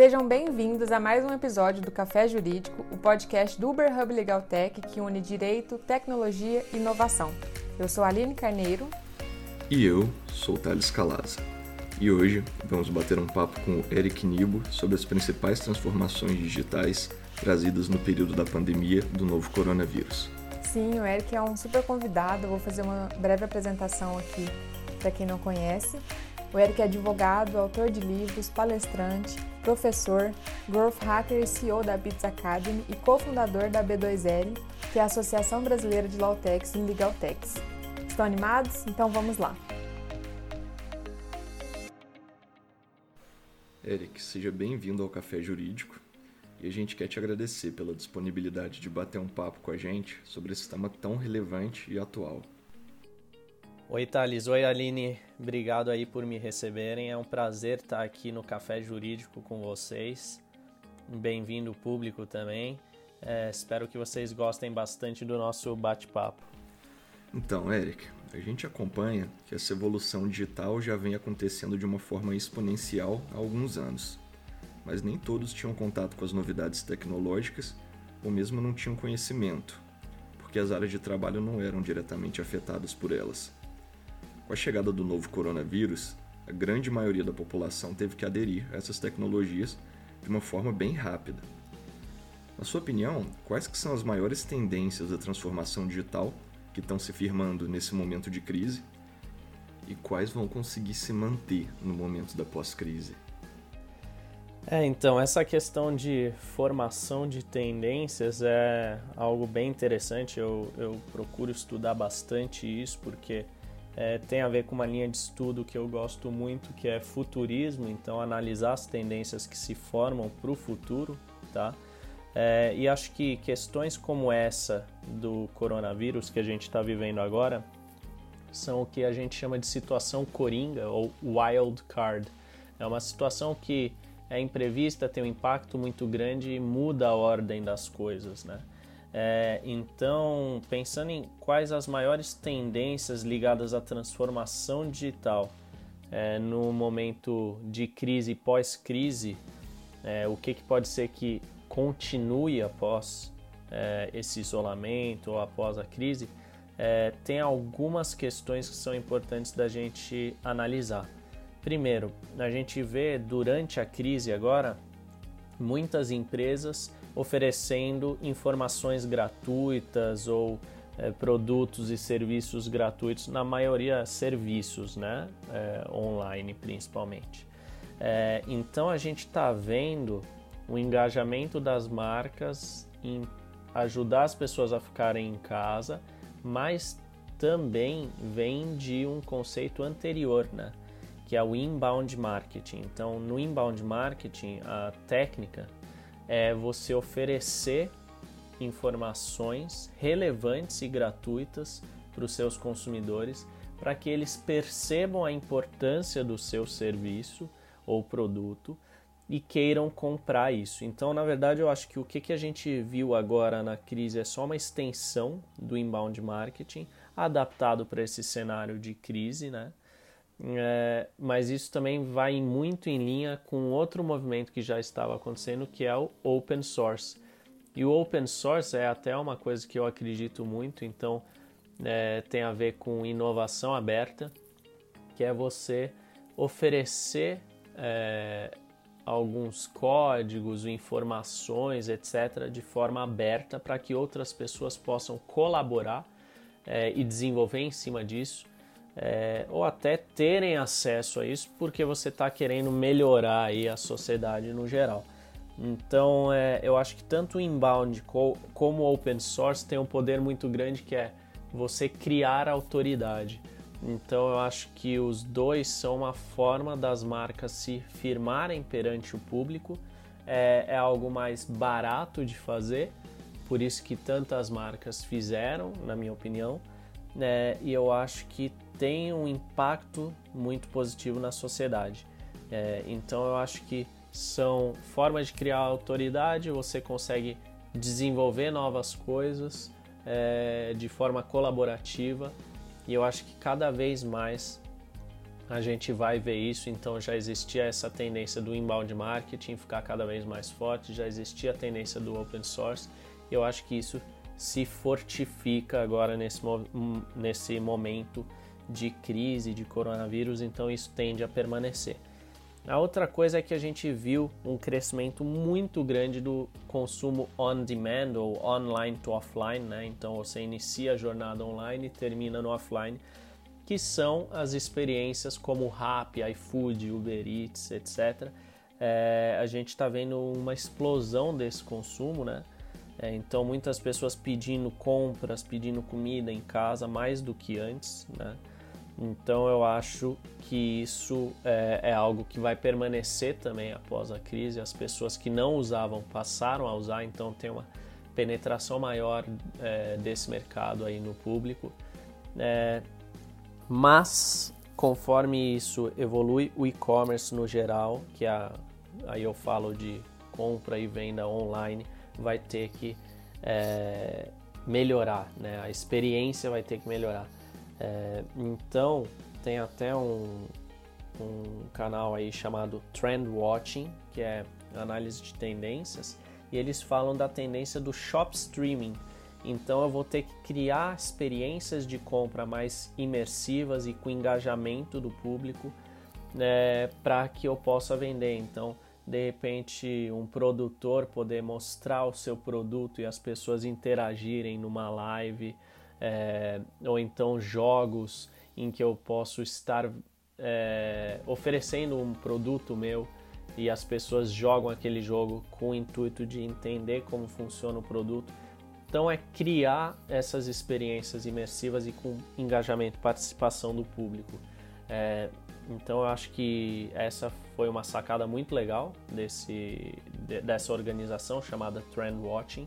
Sejam bem-vindos a mais um episódio do Café Jurídico, o podcast do Uber Hub Legal Tech que une direito, tecnologia e inovação. Eu sou Aline Carneiro. E eu sou Thales Calaza. E hoje vamos bater um papo com o Eric Nibo sobre as principais transformações digitais trazidas no período da pandemia do novo coronavírus. Sim, o Eric é um super convidado. vou fazer uma breve apresentação aqui para quem não conhece. O Eric é advogado, autor de livros, palestrante, professor, growth hacker e CEO da Bits Academy e cofundador da B2L, que é a Associação Brasileira de Lawtechs e Legaltechs. Estão animados? Então vamos lá! Eric, seja bem-vindo ao Café Jurídico e a gente quer te agradecer pela disponibilidade de bater um papo com a gente sobre esse tema tão relevante e atual. Oi, Thales. Oi, Aline. Obrigado aí por me receberem. É um prazer estar aqui no Café Jurídico com vocês. Bem-vindo público também. É, espero que vocês gostem bastante do nosso bate-papo. Então, Eric, a gente acompanha que essa evolução digital já vem acontecendo de uma forma exponencial há alguns anos. Mas nem todos tinham contato com as novidades tecnológicas ou mesmo não tinham conhecimento, porque as áreas de trabalho não eram diretamente afetadas por elas. Com a chegada do novo coronavírus, a grande maioria da população teve que aderir a essas tecnologias de uma forma bem rápida. Na sua opinião, quais que são as maiores tendências da transformação digital que estão se firmando nesse momento de crise e quais vão conseguir se manter no momento da pós-crise? É, então, essa questão de formação de tendências é algo bem interessante. Eu, eu procuro estudar bastante isso porque é, tem a ver com uma linha de estudo que eu gosto muito, que é futurismo, então analisar as tendências que se formam para o futuro, tá? É, e acho que questões como essa do coronavírus que a gente está vivendo agora são o que a gente chama de situação coringa ou wild card. É uma situação que é imprevista, tem um impacto muito grande e muda a ordem das coisas, né? É, então, pensando em quais as maiores tendências ligadas à transformação digital é, no momento de crise e pós-crise, é, o que, que pode ser que continue após é, esse isolamento ou após a crise, é, tem algumas questões que são importantes da gente analisar. Primeiro, a gente vê durante a crise agora muitas empresas oferecendo informações gratuitas ou é, produtos e serviços gratuitos, na maioria serviços, né? É, online principalmente. É, então a gente está vendo o engajamento das marcas em ajudar as pessoas a ficarem em casa, mas também vem de um conceito anterior, né? que é o inbound marketing. Então, no inbound marketing, a técnica é você oferecer informações relevantes e gratuitas para os seus consumidores para que eles percebam a importância do seu serviço ou produto e queiram comprar isso. Então, na verdade, eu acho que o que, que a gente viu agora na crise é só uma extensão do inbound marketing adaptado para esse cenário de crise, né? É, mas isso também vai muito em linha com outro movimento que já estava acontecendo, que é o open source. E o open source é até uma coisa que eu acredito muito, então é, tem a ver com inovação aberta, que é você oferecer é, alguns códigos, informações, etc., de forma aberta para que outras pessoas possam colaborar é, e desenvolver em cima disso é, ou até terem acesso a isso porque você está querendo melhorar aí a sociedade no geral. Então, é, eu acho que tanto o inbound como o open source tem um poder muito grande que é você criar autoridade. Então, eu acho que os dois são uma forma das marcas se firmarem perante o público. É, é algo mais barato de fazer, por isso que tantas marcas fizeram, na minha opinião. É, e eu acho que tem um impacto muito positivo na sociedade. É, então eu acho que são formas de criar autoridade, você consegue desenvolver novas coisas é, de forma colaborativa e eu acho que cada vez mais a gente vai ver isso, então já existia essa tendência do inbound marketing ficar cada vez mais forte, já existia a tendência do open source, eu acho que isso se fortifica agora nesse, nesse momento de crise de coronavírus, então isso tende a permanecer. A outra coisa é que a gente viu um crescimento muito grande do consumo on demand ou online to offline, né? Então você inicia a jornada online e termina no offline que são as experiências como Rappi, iFood, Uber Eats, etc. É, a gente está vendo uma explosão desse consumo, né? É, então muitas pessoas pedindo compras, pedindo comida em casa mais do que antes, né? Então eu acho que isso é, é, algo que vai permanecer também após a crise. As pessoas que não usavam passaram a usar, então tem uma penetração maior é, desse mercado aí no público. É, mas conforme isso evolui, o e-commerce no geral, que a, aí eu falo de compra e venda online, vai ter que é, melhorar, né? A experiência vai ter que melhorar. É, então tem até um, um canal aí chamado Trend Watching, que é análise de tendências, e eles falam da tendência do shop streaming, então eu vou ter que criar experiências de compra mais imersivas e com engajamento do público né, para que eu possa vender. Então, de repente, um produtor poder mostrar o seu produto e as pessoas interagirem numa live, é, ou então jogos em que eu posso estar é, oferecendo um produto meu e as pessoas jogam aquele jogo com o intuito de entender como funciona o produto. Então é criar essas experiências imersivas e com engajamento, participação do público. É, então eu acho que essa foi uma sacada muito legal desse, dessa organização chamada Trend Watching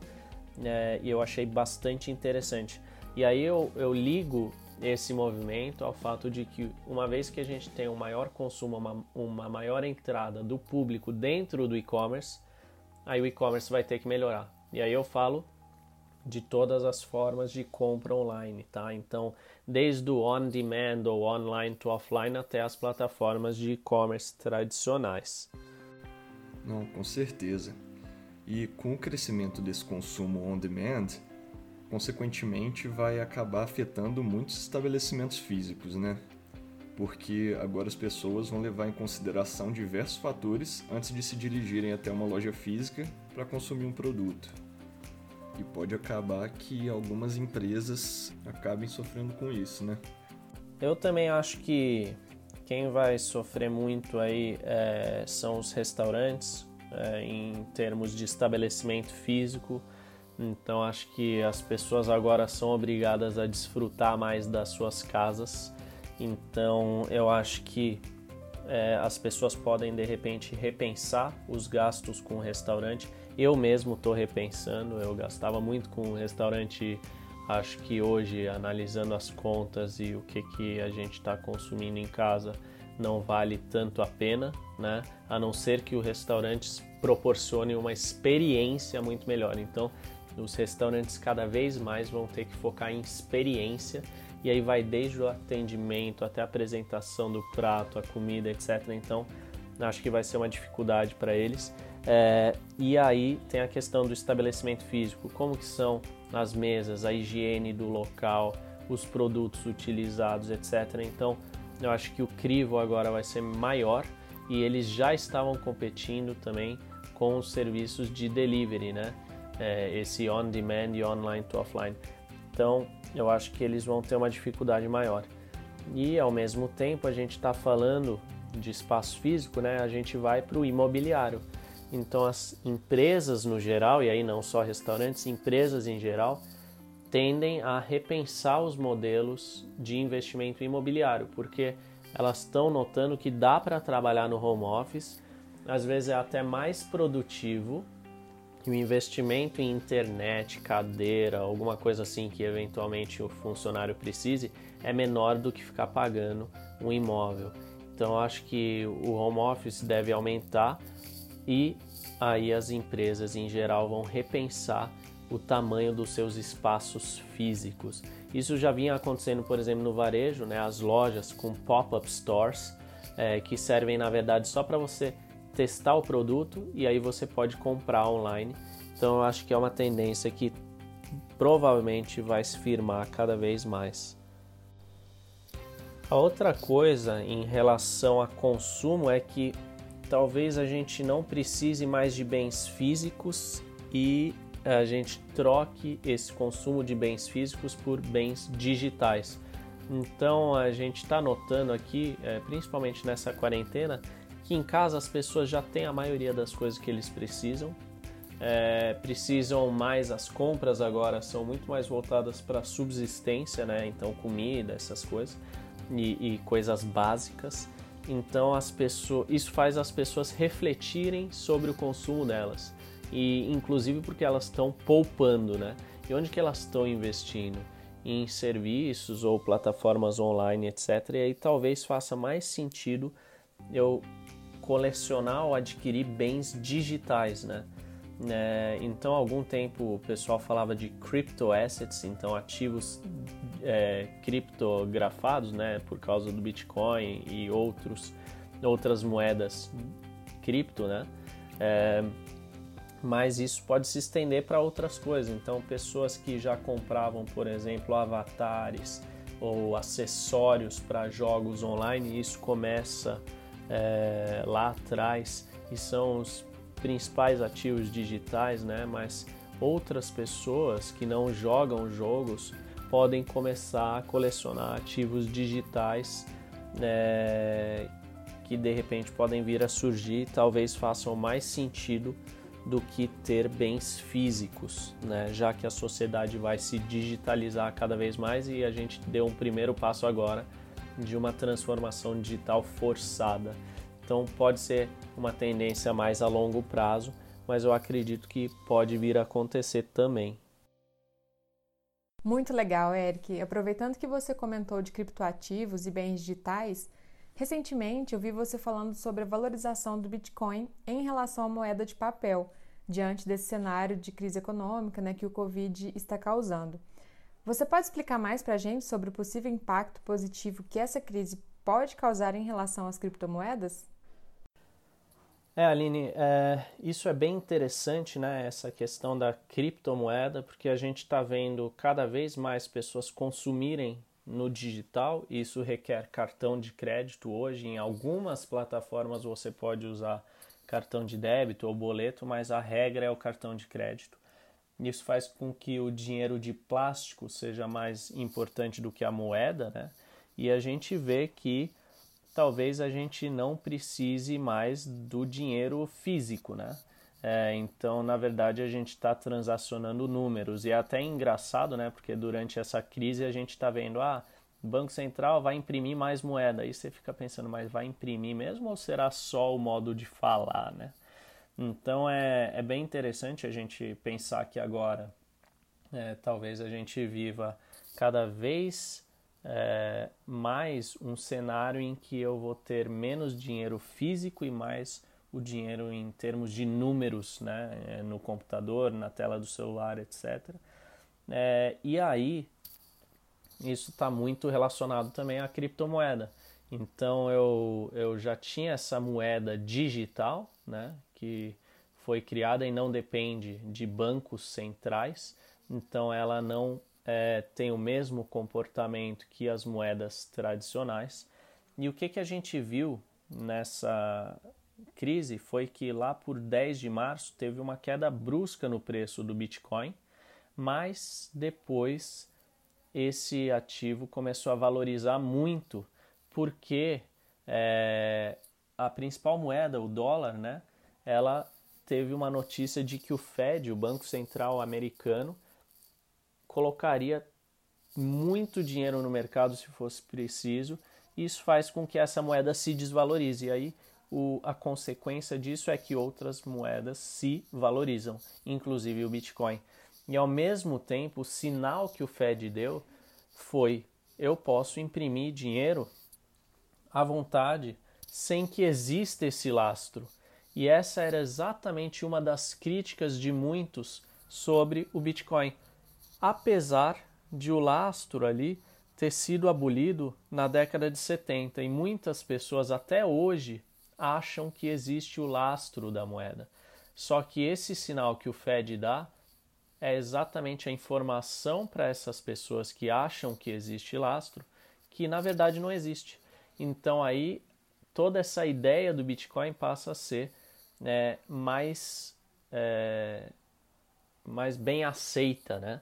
é, e eu achei bastante interessante. E aí eu, eu ligo esse movimento ao fato de que uma vez que a gente tem um maior consumo, uma, uma maior entrada do público dentro do e-commerce, aí o e-commerce vai ter que melhorar. E aí eu falo de todas as formas de compra online, tá? Então, desde o on demand ou online to offline até as plataformas de e-commerce tradicionais. Não, com certeza. E com o crescimento desse consumo on demand, consequentemente vai acabar afetando muitos estabelecimentos físicos, né? Porque agora as pessoas vão levar em consideração diversos fatores antes de se dirigirem até uma loja física para consumir um produto e pode acabar que algumas empresas acabem sofrendo com isso, né? Eu também acho que quem vai sofrer muito aí é, são os restaurantes é, em termos de estabelecimento físico. Então acho que as pessoas agora são obrigadas a desfrutar mais das suas casas. Então eu acho que é, as pessoas podem de repente repensar os gastos com o restaurante eu mesmo estou repensando, eu gastava muito com o restaurante, acho que hoje, analisando as contas e o que, que a gente está consumindo em casa, não vale tanto a pena, né? A não ser que o restaurante proporcione uma experiência muito melhor. Então, os restaurantes cada vez mais vão ter que focar em experiência e aí vai desde o atendimento até a apresentação do prato, a comida, etc. Então, acho que vai ser uma dificuldade para eles. É, e aí tem a questão do estabelecimento físico, como que são as mesas, a higiene do local, os produtos utilizados, etc. Então, eu acho que o crivo agora vai ser maior e eles já estavam competindo também com os serviços de delivery, né? É, esse on demand e online to offline. Então, eu acho que eles vão ter uma dificuldade maior. E ao mesmo tempo, a gente está falando de espaço físico, né? A gente vai para o imobiliário. Então, as empresas no geral, e aí não só restaurantes, empresas em geral, tendem a repensar os modelos de investimento imobiliário, porque elas estão notando que dá para trabalhar no home office, às vezes é até mais produtivo que o investimento em internet, cadeira, alguma coisa assim que eventualmente o funcionário precise, é menor do que ficar pagando um imóvel. Então acho que o home office deve aumentar e aí as empresas em geral vão repensar o tamanho dos seus espaços físicos. Isso já vinha acontecendo, por exemplo, no varejo, né? as lojas com pop-up stores, é, que servem na verdade só para você testar o produto e aí você pode comprar online. Então eu acho que é uma tendência que provavelmente vai se firmar cada vez mais. A outra coisa em relação a consumo é que talvez a gente não precise mais de bens físicos e a gente troque esse consumo de bens físicos por bens digitais. Então a gente está notando aqui, é, principalmente nessa quarentena, que em casa as pessoas já têm a maioria das coisas que eles precisam. É, precisam mais as compras agora são muito mais voltadas para subsistência, né? Então comida, essas coisas e, e coisas básicas. Então as pessoas, isso faz as pessoas refletirem sobre o consumo delas e inclusive porque elas estão poupando, né? E onde que elas estão investindo? Em serviços ou plataformas online, etc. E aí talvez faça mais sentido eu colecionar ou adquirir bens digitais, né? É, então, algum tempo o pessoal falava de crypto assets, então ativos é, criptografados, né, por causa do Bitcoin e outros, outras moedas cripto, né? É, mas isso pode se estender para outras coisas. Então, pessoas que já compravam, por exemplo, avatares ou acessórios para jogos online, isso começa é, lá atrás e são os principais ativos digitais, né? Mas outras pessoas que não jogam jogos podem começar a colecionar ativos digitais é, que de repente podem vir a surgir talvez façam mais sentido do que ter bens físicos, né? já que a sociedade vai se digitalizar cada vez mais e a gente deu um primeiro passo agora de uma transformação digital forçada. Então pode ser uma tendência mais a longo prazo, mas eu acredito que pode vir a acontecer também. Muito legal, Eric. Aproveitando que você comentou de criptoativos e bens digitais, Recentemente eu vi você falando sobre a valorização do Bitcoin em relação à moeda de papel, diante desse cenário de crise econômica né, que o Covid está causando. Você pode explicar mais para a gente sobre o possível impacto positivo que essa crise pode causar em relação às criptomoedas? É, Aline, é, isso é bem interessante, né? Essa questão da criptomoeda, porque a gente está vendo cada vez mais pessoas consumirem no digital. Isso requer cartão de crédito hoje. Em algumas plataformas você pode usar cartão de débito ou boleto, mas a regra é o cartão de crédito. Isso faz com que o dinheiro de plástico seja mais importante do que a moeda, né? E a gente vê que talvez a gente não precise mais do dinheiro físico, né? É, então, na verdade, a gente está transacionando números. E é até engraçado, né? Porque durante essa crise a gente está vendo, ah, o Banco Central vai imprimir mais moeda. Aí você fica pensando, mas vai imprimir mesmo ou será só o modo de falar, né? Então é, é bem interessante a gente pensar que agora é, talvez a gente viva cada vez é, mais um cenário em que eu vou ter menos dinheiro físico e mais o dinheiro em termos de números né, é, no computador, na tela do celular, etc. É, e aí, isso está muito relacionado também à criptomoeda. Então, eu, eu já tinha essa moeda digital, né, que foi criada e não depende de bancos centrais, então ela não é, tem o mesmo comportamento que as moedas tradicionais. E o que, que a gente viu nessa crise foi que lá por 10 de março teve uma queda brusca no preço do Bitcoin, mas depois esse ativo começou a valorizar muito porque é, a principal moeda, o dólar, né, ela teve uma notícia de que o Fed, o Banco Central americano, colocaria muito dinheiro no mercado se fosse preciso. E isso faz com que essa moeda se desvalorize. E aí o, a consequência disso é que outras moedas se valorizam, inclusive o Bitcoin. E ao mesmo tempo, o sinal que o Fed deu foi: eu posso imprimir dinheiro à vontade sem que exista esse lastro. E essa era exatamente uma das críticas de muitos sobre o Bitcoin, apesar de o lastro ali ter sido abolido na década de 70 e muitas pessoas até hoje acham que existe o lastro da moeda. Só que esse sinal que o Fed dá é exatamente a informação para essas pessoas que acham que existe lastro, que na verdade não existe. Então aí toda essa ideia do Bitcoin passa a ser né, mais, é, mais bem aceita, né?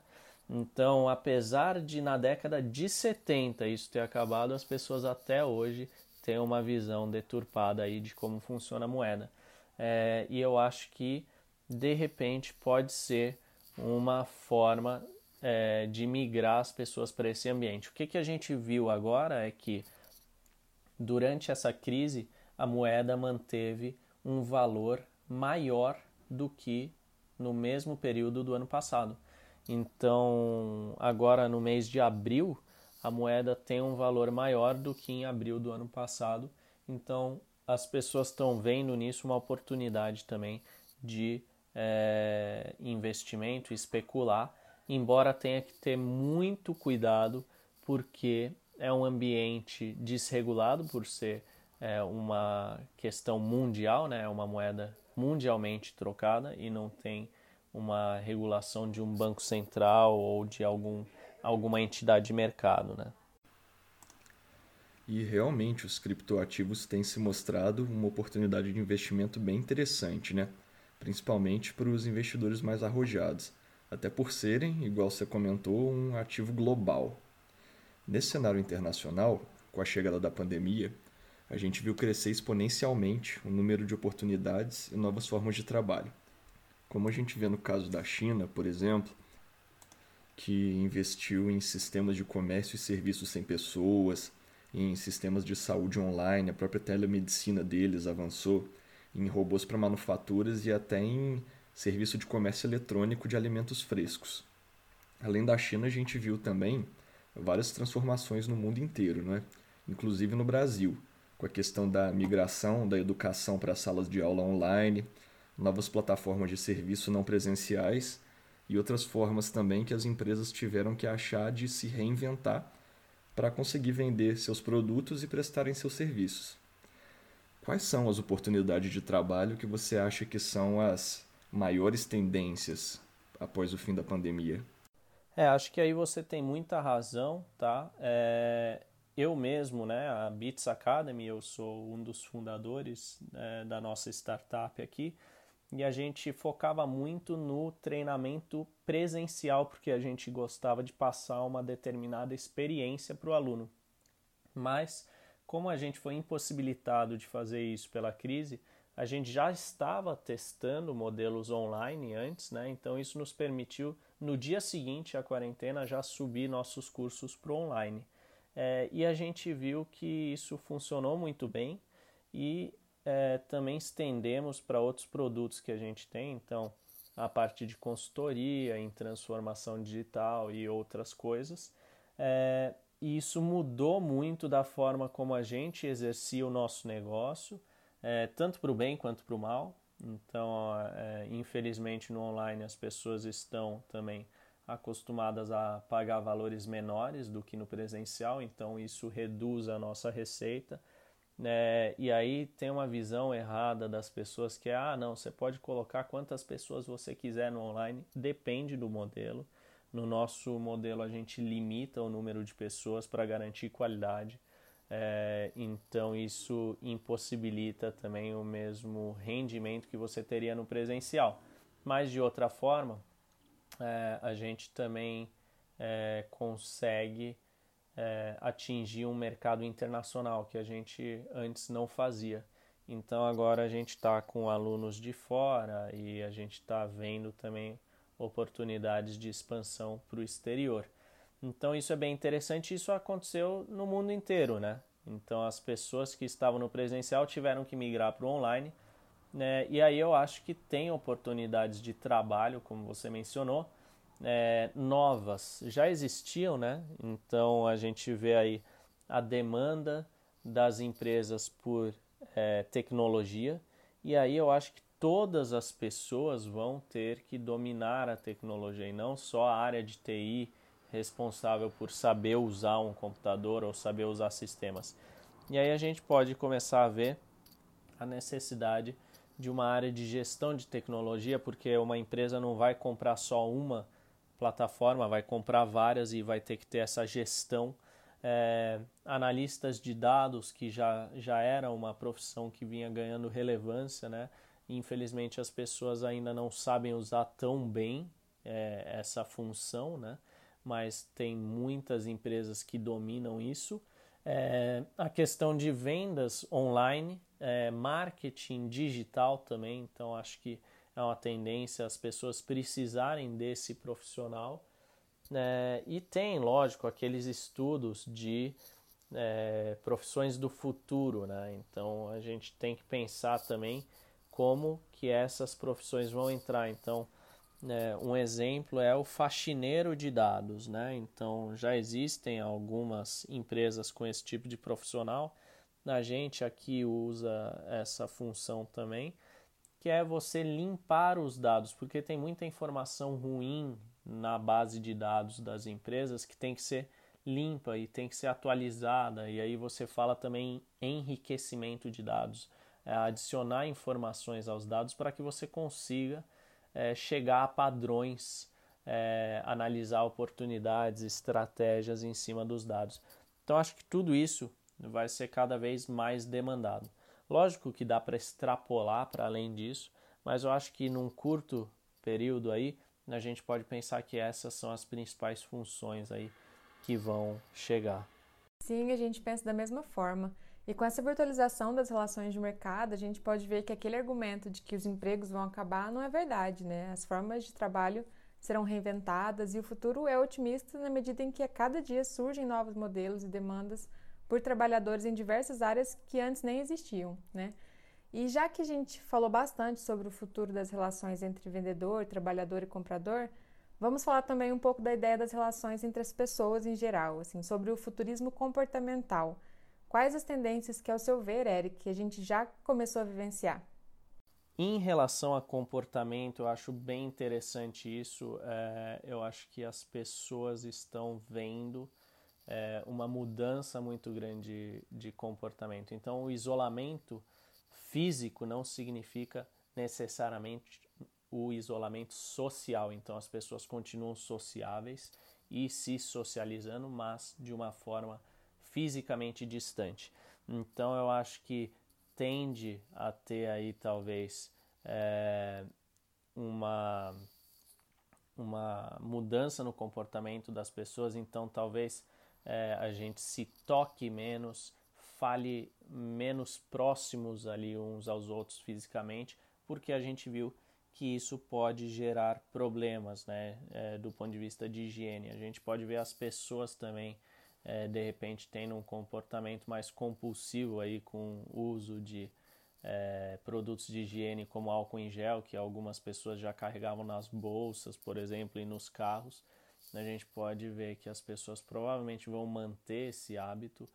Então, apesar de na década de 70 isso ter acabado, as pessoas até hoje têm uma visão deturpada aí de como funciona a moeda. É, e eu acho que de repente pode ser uma forma é, de migrar as pessoas para esse ambiente. O que, que a gente viu agora é que durante essa crise a moeda manteve um valor maior do que no mesmo período do ano passado. Então, agora no mês de abril, a moeda tem um valor maior do que em abril do ano passado. Então, as pessoas estão vendo nisso uma oportunidade também de é, investimento, especular, embora tenha que ter muito cuidado, porque é um ambiente desregulado por ser é, uma questão mundial, né? é uma moeda mundialmente trocada e não tem uma regulação de um banco central ou de algum, alguma entidade de mercado. Né? E realmente os criptoativos têm se mostrado uma oportunidade de investimento bem interessante, né? principalmente para os investidores mais arrojados, até por serem, igual você comentou, um ativo global. Nesse cenário internacional, com a chegada da pandemia, a gente viu crescer exponencialmente o número de oportunidades e novas formas de trabalho. Como a gente vê no caso da China, por exemplo, que investiu em sistemas de comércio e serviços sem pessoas, em sistemas de saúde online, a própria telemedicina deles avançou, em robôs para manufaturas e até em serviço de comércio eletrônico de alimentos frescos. Além da China, a gente viu também várias transformações no mundo inteiro, né? inclusive no Brasil, com a questão da migração da educação para salas de aula online, novas plataformas de serviço não presenciais e outras formas também que as empresas tiveram que achar de se reinventar para conseguir vender seus produtos e prestarem seus serviços. Quais são as oportunidades de trabalho que você acha que são as maiores tendências após o fim da pandemia? É, acho que aí você tem muita razão, tá? É, eu mesmo, né, a Bits Academy, eu sou um dos fundadores é, da nossa startup aqui e a gente focava muito no treinamento presencial porque a gente gostava de passar uma determinada experiência para o aluno. Mas como a gente foi impossibilitado de fazer isso pela crise, a gente já estava testando modelos online antes, né? Então isso nos permitiu no dia seguinte à quarentena já subir nossos cursos para online. É, e a gente viu que isso funcionou muito bem e é, também estendemos para outros produtos que a gente tem, então a parte de consultoria em transformação digital e outras coisas. É, e isso mudou muito da forma como a gente exercia o nosso negócio, é, tanto para o bem quanto para o mal. Então, é, infelizmente, no online as pessoas estão também acostumadas a pagar valores menores do que no presencial, então isso reduz a nossa receita é, e aí tem uma visão errada das pessoas que é, ah, não, você pode colocar quantas pessoas você quiser no online, depende do modelo. No nosso modelo a gente limita o número de pessoas para garantir qualidade. É, então isso impossibilita também o mesmo rendimento que você teria no presencial. Mas de outra forma, é, a gente também é, consegue é, atingir um mercado internacional que a gente antes não fazia. Então agora a gente está com alunos de fora e a gente está vendo também oportunidades de expansão para o exterior. Então isso é bem interessante. Isso aconteceu no mundo inteiro, né? Então as pessoas que estavam no presencial tiveram que migrar para o online. Né? E aí eu acho que tem oportunidades de trabalho, como você mencionou, é, novas já existiam, né? Então a gente vê aí a demanda das empresas por é, tecnologia e aí eu acho que todas as pessoas vão ter que dominar a tecnologia e não só a área de TI responsável por saber usar um computador ou saber usar sistemas. E aí a gente pode começar a ver a necessidade de uma área de gestão de tecnologia, porque uma empresa não vai comprar só uma plataforma, vai comprar várias e vai ter que ter essa gestão. É, analistas de dados, que já, já era uma profissão que vinha ganhando relevância, né? Infelizmente as pessoas ainda não sabem usar tão bem é, essa função, né? mas tem muitas empresas que dominam isso. É, a questão de vendas online, é, marketing digital também, então acho que é uma tendência as pessoas precisarem desse profissional. É, e tem, lógico, aqueles estudos de é, profissões do futuro, né? Então a gente tem que pensar também como que essas profissões vão entrar. Então, é, um exemplo é o faxineiro de dados, né? Então já existem algumas empresas com esse tipo de profissional. A gente aqui usa essa função também, que é você limpar os dados, porque tem muita informação ruim na base de dados das empresas que tem que ser limpa e tem que ser atualizada. E aí você fala também em enriquecimento de dados, é adicionar informações aos dados para que você consiga é, chegar a padrões, é, analisar oportunidades, estratégias em cima dos dados. Então, acho que tudo isso vai ser cada vez mais demandado. Lógico que dá para extrapolar para além disso, mas eu acho que num curto período aí a gente pode pensar que essas são as principais funções aí que vão chegar. Sim, a gente pensa da mesma forma. E com essa virtualização das relações de mercado, a gente pode ver que aquele argumento de que os empregos vão acabar não é verdade, né? As formas de trabalho serão reinventadas e o futuro é otimista na medida em que a cada dia surgem novos modelos e demandas por trabalhadores em diversas áreas que antes nem existiam, né? E já que a gente falou bastante sobre o futuro das relações entre vendedor, trabalhador e comprador, vamos falar também um pouco da ideia das relações entre as pessoas em geral, assim, sobre o futurismo comportamental Quais as tendências que, ao seu ver, Eric, a gente já começou a vivenciar? Em relação a comportamento, eu acho bem interessante isso. É, eu acho que as pessoas estão vendo é, uma mudança muito grande de comportamento. Então, o isolamento físico não significa necessariamente o isolamento social. Então, as pessoas continuam sociáveis e se socializando, mas de uma forma fisicamente distante. Então eu acho que tende a ter aí talvez é, uma uma mudança no comportamento das pessoas, então talvez é, a gente se toque menos, fale menos próximos ali uns aos outros fisicamente, porque a gente viu que isso pode gerar problemas, né, é, do ponto de vista de higiene. A gente pode ver as pessoas também é, de repente tendo um comportamento mais compulsivo aí com o uso de é, produtos de higiene como álcool em gel, que algumas pessoas já carregavam nas bolsas, por exemplo, e nos carros, a gente pode ver que as pessoas provavelmente vão manter esse hábito.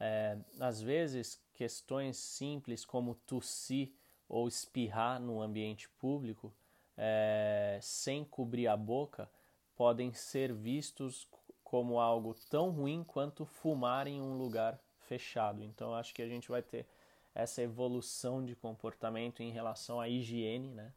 É, às vezes, questões simples como tossir ou espirrar no ambiente público é, sem cobrir a boca podem ser vistos como algo tão ruim quanto fumar em um lugar fechado. Então acho que a gente vai ter essa evolução de comportamento em relação à higiene, né?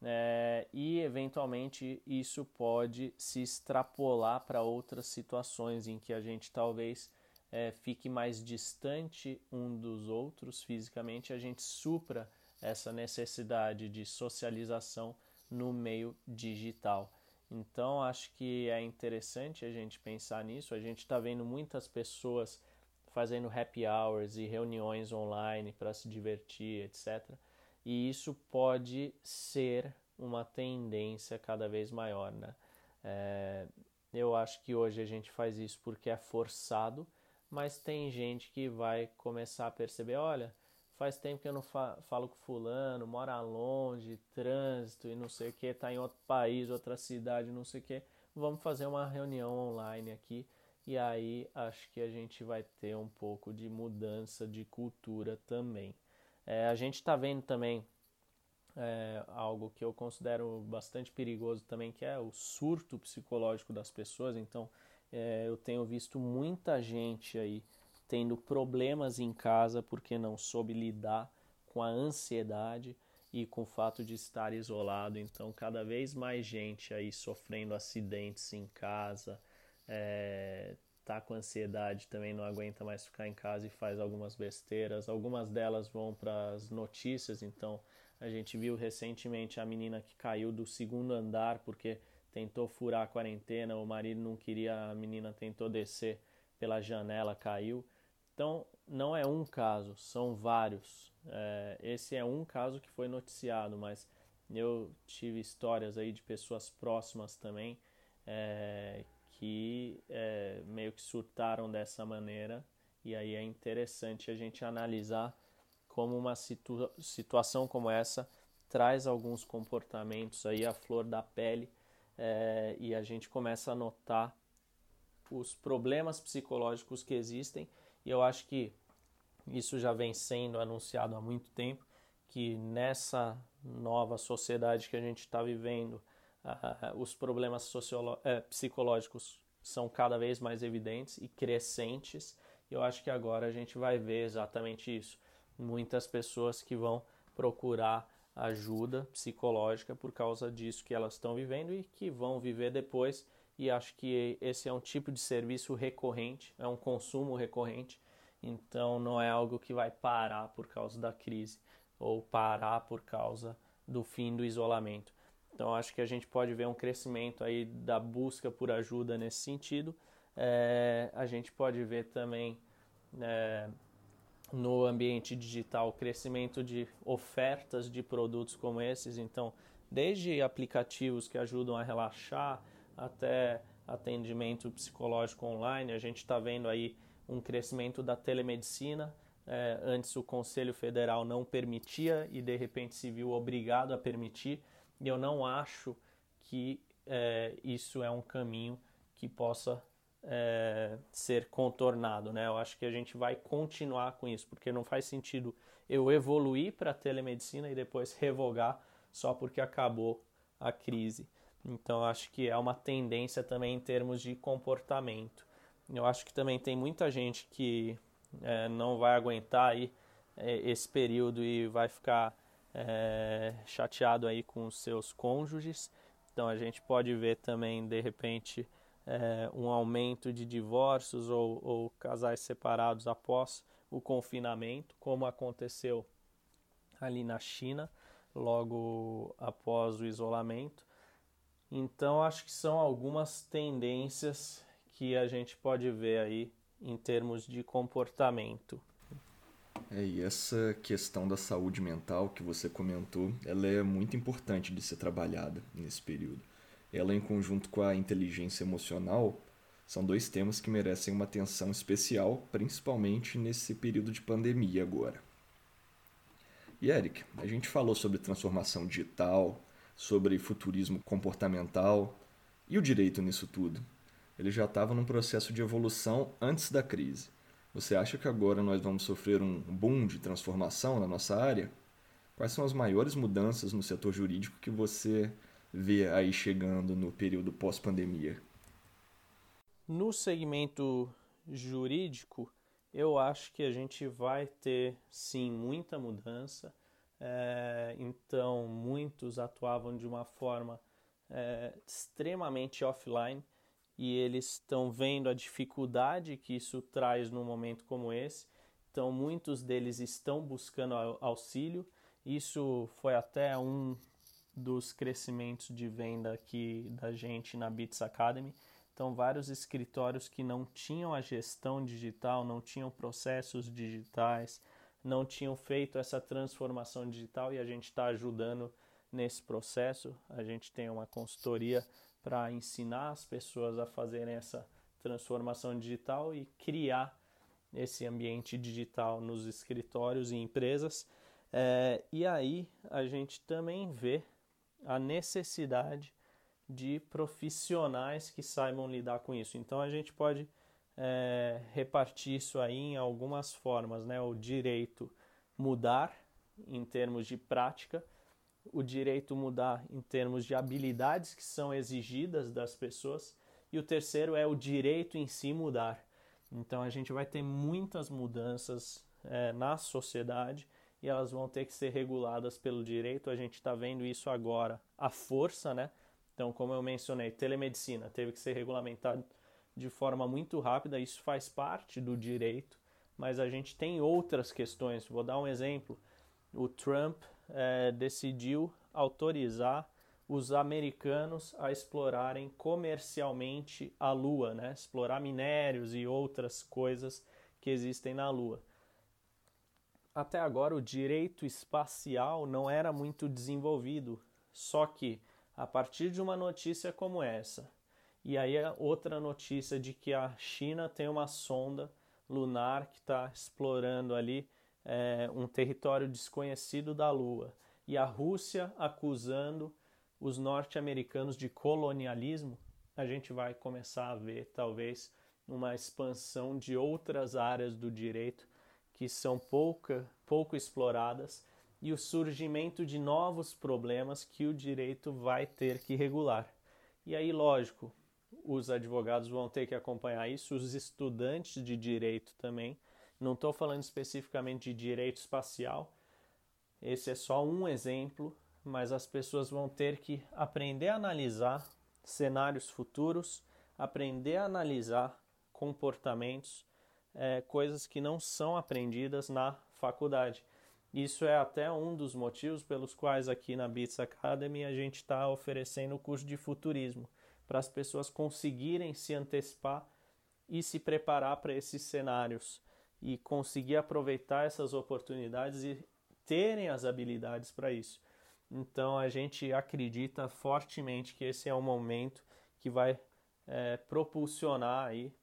É, e eventualmente isso pode se extrapolar para outras situações em que a gente talvez é, fique mais distante um dos outros fisicamente, a gente supra essa necessidade de socialização no meio digital. Então acho que é interessante a gente pensar nisso. A gente está vendo muitas pessoas fazendo happy hours e reuniões online para se divertir, etc. E isso pode ser uma tendência cada vez maior, né? É, eu acho que hoje a gente faz isso porque é forçado, mas tem gente que vai começar a perceber, olha, faz tempo que eu não fa falo com fulano, mora longe, trânsito e não sei o que, tá em outro país, outra cidade, não sei o que. Vamos fazer uma reunião online aqui e aí acho que a gente vai ter um pouco de mudança de cultura também. É, a gente está vendo também é, algo que eu considero bastante perigoso também, que é o surto psicológico das pessoas. Então, é, eu tenho visto muita gente aí tendo problemas em casa porque não soube lidar com a ansiedade e com o fato de estar isolado. Então, cada vez mais gente aí sofrendo acidentes em casa, é, tá com ansiedade também, não aguenta mais ficar em casa e faz algumas besteiras. Algumas delas vão para as notícias, então a gente viu recentemente a menina que caiu do segundo andar porque tentou furar a quarentena, o marido não queria, a menina tentou descer pela janela, caiu. Então, não é um caso, são vários. É, esse é um caso que foi noticiado, mas eu tive histórias aí de pessoas próximas também é, que é, meio que surtaram dessa maneira. E aí é interessante a gente analisar como uma situa situação como essa traz alguns comportamentos aí à flor da pele é, e a gente começa a notar os problemas psicológicos que existem e eu acho que isso já vem sendo anunciado há muito tempo que nessa nova sociedade que a gente está vivendo uh, os problemas é, psicológicos são cada vez mais evidentes e crescentes e eu acho que agora a gente vai ver exatamente isso muitas pessoas que vão procurar ajuda psicológica por causa disso que elas estão vivendo e que vão viver depois. E acho que esse é um tipo de serviço recorrente, é um consumo recorrente, então não é algo que vai parar por causa da crise ou parar por causa do fim do isolamento. Então acho que a gente pode ver um crescimento aí da busca por ajuda nesse sentido. É, a gente pode ver também é, no ambiente digital, o crescimento de ofertas de produtos como esses. Então, desde aplicativos que ajudam a relaxar até atendimento psicológico online, a gente está vendo aí um crescimento da telemedicina. É, antes o Conselho Federal não permitia e de repente se viu obrigado a permitir. E eu não acho que é, isso é um caminho que possa é, ser contornado, né? Eu acho que a gente vai continuar com isso, porque não faz sentido eu evoluir para telemedicina e depois revogar só porque acabou a crise. Então, acho que é uma tendência também em termos de comportamento. Eu acho que também tem muita gente que é, não vai aguentar aí é, esse período e vai ficar é, chateado aí com os seus cônjuges. Então, a gente pode ver também, de repente, é, um aumento de divórcios ou, ou casais separados após o confinamento, como aconteceu ali na China, logo após o isolamento. Então, acho que são algumas tendências que a gente pode ver aí em termos de comportamento. É, e essa questão da saúde mental que você comentou, ela é muito importante de ser trabalhada nesse período ela em conjunto com a inteligência emocional são dois temas que merecem uma atenção especial, principalmente nesse período de pandemia agora. E Eric, a gente falou sobre transformação digital, sobre futurismo comportamental e o direito nisso tudo. Ele já estava num processo de evolução antes da crise. Você acha que agora nós vamos sofrer um boom de transformação na nossa área? Quais são as maiores mudanças no setor jurídico que você vê aí chegando no período pós-pandemia? No segmento jurídico, eu acho que a gente vai ter sim muita mudança. É, então, muitos atuavam de uma forma é, extremamente offline e eles estão vendo a dificuldade que isso traz num momento como esse. Então, muitos deles estão buscando auxílio. Isso foi até um dos crescimentos de venda aqui da gente na Bits Academy. Então, vários escritórios que não tinham a gestão digital, não tinham processos digitais, não tinham feito essa transformação digital e a gente está ajudando nesse processo. A gente tem uma consultoria para ensinar as pessoas a fazerem essa transformação digital e criar esse ambiente digital nos escritórios e empresas. É, e aí a gente também vê a necessidade de profissionais que saibam lidar com isso. Então a gente pode é, repartir isso aí em algumas formas, né? O direito mudar em termos de prática, o direito mudar em termos de habilidades que são exigidas das pessoas, e o terceiro é o direito em si mudar. Então a gente vai ter muitas mudanças é, na sociedade e elas vão ter que ser reguladas pelo direito. A gente está vendo isso agora, a força, né? Então, como eu mencionei, telemedicina teve que ser regulamentado de forma muito rápida, isso faz parte do direito, mas a gente tem outras questões. Vou dar um exemplo. O Trump é, decidiu autorizar os americanos a explorarem comercialmente a Lua, né? explorar minérios e outras coisas que existem na Lua. Até agora, o direito espacial não era muito desenvolvido, só que a partir de uma notícia como essa, e aí outra notícia de que a China tem uma sonda lunar que está explorando ali é, um território desconhecido da Lua, e a Rússia acusando os norte-americanos de colonialismo, a gente vai começar a ver talvez uma expansão de outras áreas do direito que são pouca, pouco exploradas e o surgimento de novos problemas que o direito vai ter que regular. E aí, lógico, os advogados vão ter que acompanhar isso, os estudantes de direito também. Não estou falando especificamente de direito espacial, esse é só um exemplo, mas as pessoas vão ter que aprender a analisar cenários futuros, aprender a analisar comportamentos, é, coisas que não são aprendidas na faculdade. Isso é até um dos motivos pelos quais aqui na Bits Academy a gente está oferecendo o curso de futurismo, para as pessoas conseguirem se antecipar e se preparar para esses cenários e conseguir aproveitar essas oportunidades e terem as habilidades para isso. Então a gente acredita fortemente que esse é o momento que vai é, propulsionar aí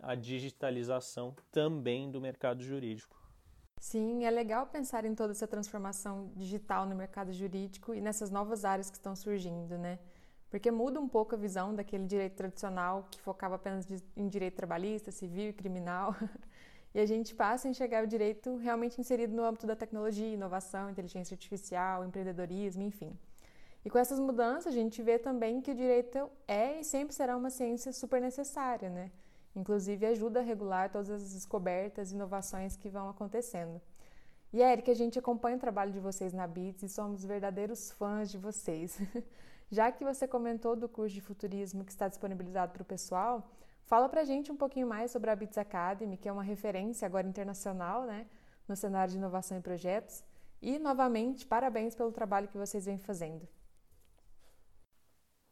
a digitalização também do mercado jurídico. Sim, é legal pensar em toda essa transformação digital no mercado jurídico e nessas novas áreas que estão surgindo, né? Porque muda um pouco a visão daquele direito tradicional que focava apenas em direito trabalhista, civil e criminal. E a gente passa a enxergar o direito realmente inserido no âmbito da tecnologia, inovação, inteligência artificial, empreendedorismo, enfim. E com essas mudanças, a gente vê também que o direito é e sempre será uma ciência super necessária, né? Inclusive ajuda a regular todas as descobertas e inovações que vão acontecendo. E Eric, a gente acompanha o trabalho de vocês na BITS e somos verdadeiros fãs de vocês. Já que você comentou do curso de futurismo que está disponibilizado para o pessoal, fala para a gente um pouquinho mais sobre a BITS Academy, que é uma referência agora internacional né, no cenário de inovação e projetos. E, novamente, parabéns pelo trabalho que vocês vêm fazendo.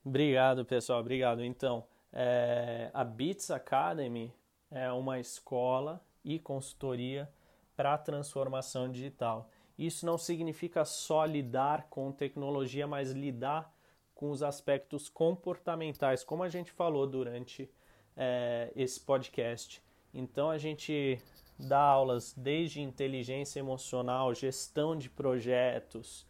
Obrigado, pessoal. Obrigado. Então, é, a Bits Academy é uma escola e consultoria para a transformação digital. Isso não significa só lidar com tecnologia, mas lidar com os aspectos comportamentais, como a gente falou durante é, esse podcast. Então a gente dá aulas desde inteligência emocional, gestão de projetos,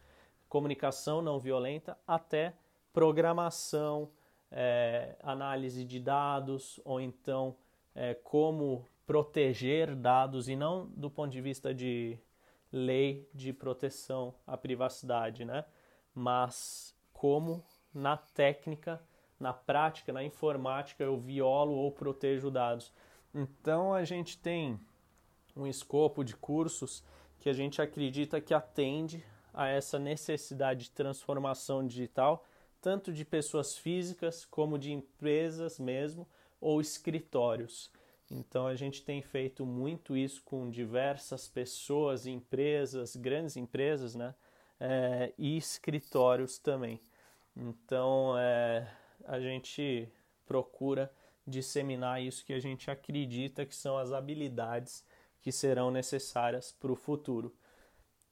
comunicação não violenta, até programação, é, análise de dados ou então é, como proteger dados e não do ponto de vista de lei de proteção à privacidade, né? Mas como na técnica, na prática, na informática eu violo ou protejo dados. Então a gente tem um escopo de cursos que a gente acredita que atende a essa necessidade de transformação digital tanto de pessoas físicas como de empresas mesmo ou escritórios. Então a gente tem feito muito isso com diversas pessoas, empresas, grandes empresas, né? É, e escritórios também. Então é, a gente procura disseminar isso que a gente acredita que são as habilidades que serão necessárias para o futuro.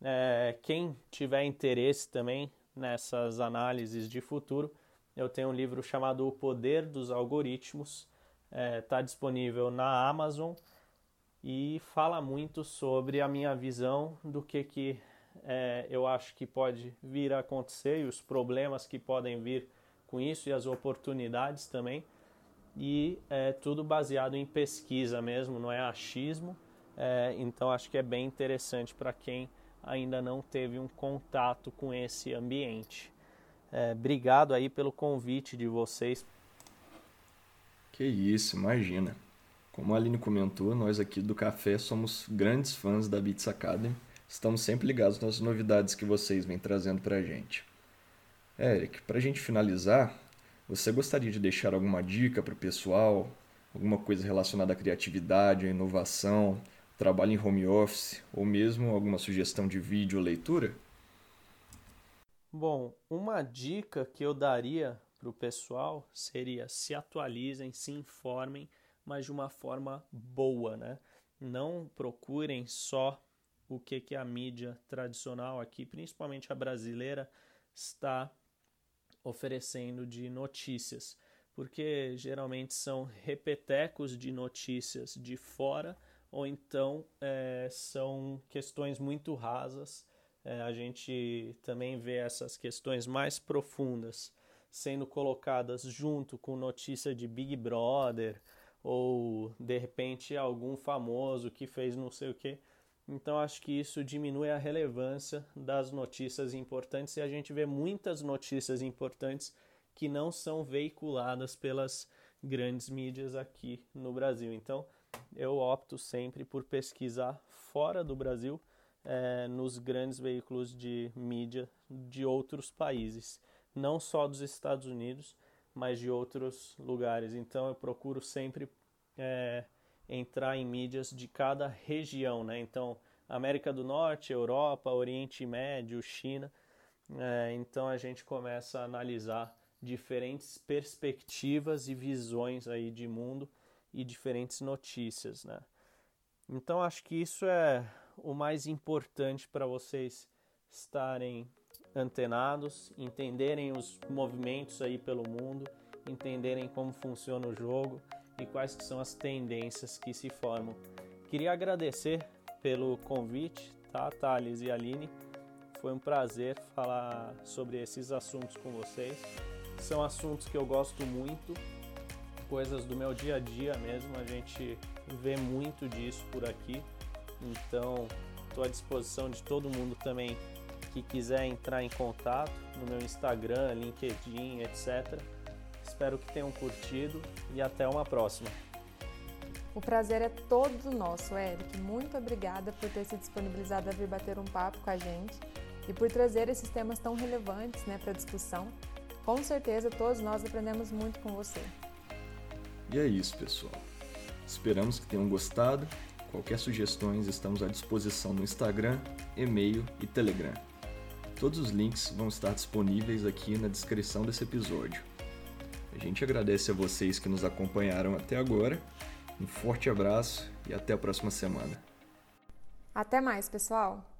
É, quem tiver interesse também nessas análises de futuro, eu tenho um livro chamado O Poder dos Algoritmos, está é, tá disponível na Amazon e fala muito sobre a minha visão do que, que é, eu acho que pode vir a acontecer e os problemas que podem vir com isso e as oportunidades também. E é tudo baseado em pesquisa mesmo, não é achismo. É, então acho que é bem interessante para quem ainda não teve um contato com esse ambiente. É, obrigado aí pelo convite de vocês. Que isso, imagina. Como a Aline comentou, nós aqui do Café somos grandes fãs da Beats Academy. Estamos sempre ligados nas novidades que vocês vêm trazendo para a gente. Eric, para a gente finalizar, você gostaria de deixar alguma dica para o pessoal? Alguma coisa relacionada à criatividade, à inovação, trabalho em home office ou mesmo alguma sugestão de vídeo ou leitura? Bom, uma dica que eu daria para o pessoal seria se atualizem, se informem, mas de uma forma boa, né? Não procurem só o que, que a mídia tradicional aqui, principalmente a brasileira, está oferecendo de notícias, porque geralmente são repetecos de notícias de fora ou então é, são questões muito rasas. É, a gente também vê essas questões mais profundas sendo colocadas junto com notícia de Big Brother ou de repente algum famoso que fez não sei o que. Então acho que isso diminui a relevância das notícias importantes e a gente vê muitas notícias importantes que não são veiculadas pelas grandes mídias aqui no Brasil. Então eu opto sempre por pesquisar fora do Brasil, é, nos grandes veículos de mídia de outros países, não só dos Estados Unidos, mas de outros lugares. Então eu procuro sempre é, entrar em mídias de cada região, né? Então América do Norte, Europa, Oriente Médio, China. É, então a gente começa a analisar diferentes perspectivas e visões aí de mundo e diferentes notícias, né? Então acho que isso é o mais importante para vocês estarem antenados, entenderem os movimentos aí pelo mundo, entenderem como funciona o jogo e quais que são as tendências que se formam. Queria agradecer pelo convite, tá, Thales e Aline. Foi um prazer falar sobre esses assuntos com vocês. São assuntos que eu gosto muito coisas do meu dia a dia mesmo, a gente vê muito disso por aqui. Então, estou à disposição de todo mundo também que quiser entrar em contato no meu Instagram, LinkedIn, etc. Espero que tenham curtido e até uma próxima. O prazer é todo nosso, Eric. Muito obrigada por ter se disponibilizado a vir bater um papo com a gente e por trazer esses temas tão relevantes né, para discussão. Com certeza todos nós aprendemos muito com você. E é isso, pessoal. Esperamos que tenham gostado. Qualquer sugestões estamos à disposição no Instagram, e-mail e Telegram. Todos os links vão estar disponíveis aqui na descrição desse episódio. A gente agradece a vocês que nos acompanharam até agora. Um forte abraço e até a próxima semana. Até mais, pessoal!